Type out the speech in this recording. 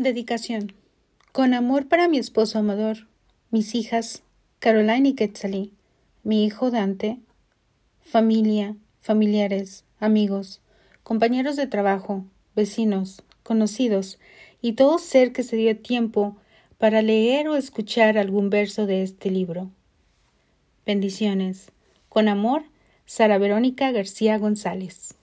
Dedicación. Con amor para mi esposo amador, mis hijas, Caroline y Quetzalí, mi hijo Dante, familia, familiares, amigos, compañeros de trabajo, vecinos, conocidos y todo ser que se dio tiempo para leer o escuchar algún verso de este libro. Bendiciones. Con amor, Sara Verónica García González.